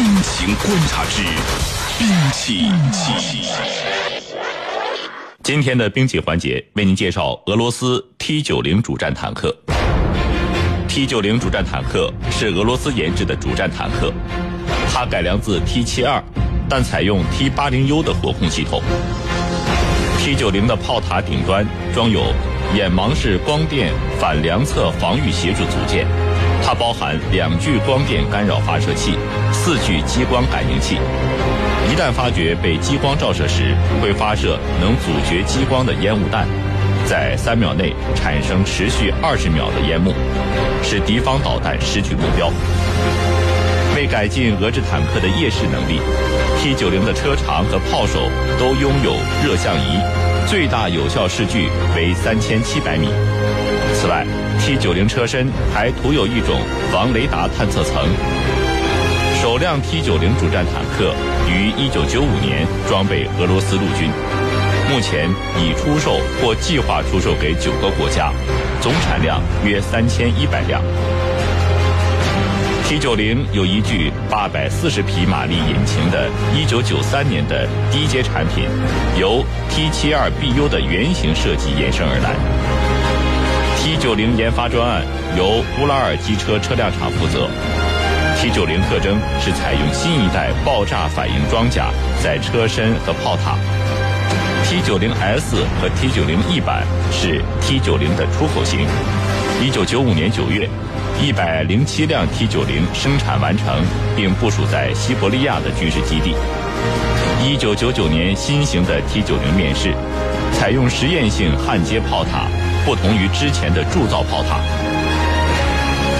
军情观察之兵器。今天的兵器环节为您介绍俄罗斯 T 九零主战坦克。T 九零主战坦克是俄罗斯研制的主战坦克，它改良自 T 七二，但采用 T 八零 U 的火控系统。T 九零的炮塔顶端装有眼盲式光电反两侧防御协助组件，它包含两具光电干扰发射器、四具激光感应器。一旦发觉被激光照射时，会发射能阻绝激光的烟雾弹，在三秒内产生持续二十秒的烟幕，使敌方导弹失去目标。为改进俄制坦克的夜视能力，T 九零的车长和炮手都拥有热像仪，最大有效视距为三千七百米。此外，T 九零车身还涂有一种防雷达探测层。首辆 T 九零主战坦克于一九九五年装备俄罗斯陆军，目前已出售或计划出售给九个国家，总产量约三千一百辆。T 九零有一具八百四十匹马力引擎的一九九三年的低阶产品，由 T 七二 BU 的原型设计延伸而来。T 九零研发专案由乌拉尔机车车辆厂负责。T 九零特征是采用新一代爆炸反应装甲在车身和炮塔。T 九零 S 和 T 九零 E 版是 T 九零的出口型。一九九五年九月，一百零七辆 T 九零生产完成，并部署在西伯利亚的军事基地。一九九九年新型的 T 九零面世，采用实验性焊接炮塔，不同于之前的铸造炮塔。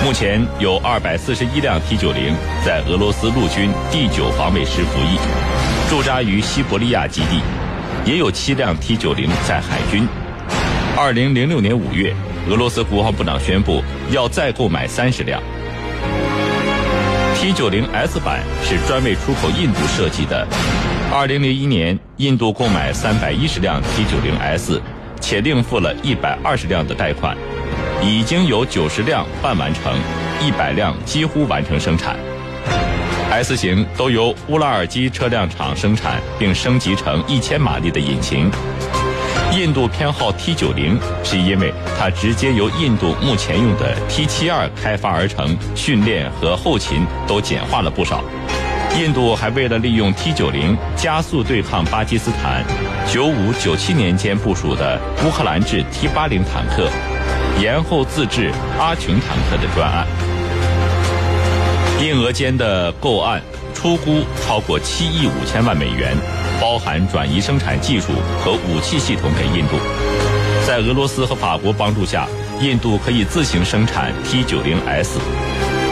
目前有二百四十一辆 T 九零在俄罗斯陆军第九防卫师服役，驻扎于西伯利亚基地，也有七辆 T 九零在海军。二零零六年五月，俄罗斯国防部长宣布要再购买三十辆 T 九零 S 版，是专为出口印度设计的。二零零一年，印度购买三百一十辆 T 九零 S，且另付了一百二十辆的贷款。已经有九十辆半完成，一百辆几乎完成生产。S 型都由乌拉尔基车辆厂生产，并升级成一千马力的引擎。印度偏好 T 九零，是因为它直接由印度目前用的 T 七二开发而成，训练和后勤都简化了不少。印度还为了利用 T 九零加速对抗巴基斯坦，九五九七年间部署的乌克兰制 T 八零坦克。延后自制阿琼坦克的专案，印俄间的购案出估超过七亿五千万美元，包含转移生产技术和武器系统给印度。在俄罗斯和法国帮助下，印度可以自行生产 T 九零 S。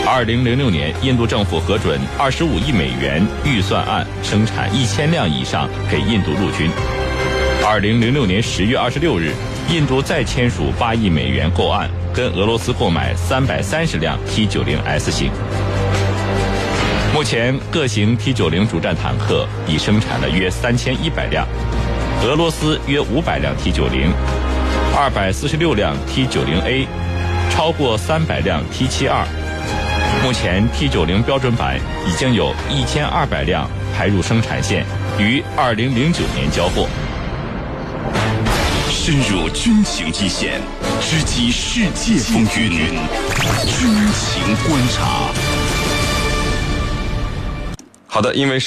二零零六年，印度政府核准二十五亿美元预算案，生产一千辆以上给印度陆军。二零零六年十月二十六日。印度再签署八亿美元购案，跟俄罗斯购买三百三十辆 T 九零 S 型。目前各型 T 九零主战坦克已生产了约三千一百辆，俄罗斯约五百辆 T 九零，二百四十六辆 T 九零 A，超过三百辆 T 七二。目前 T 九零标准版已经有一千二百辆排入生产线，于二零零九年交货。深入军情一线，直击世界风云，军情观察。好的，因为是。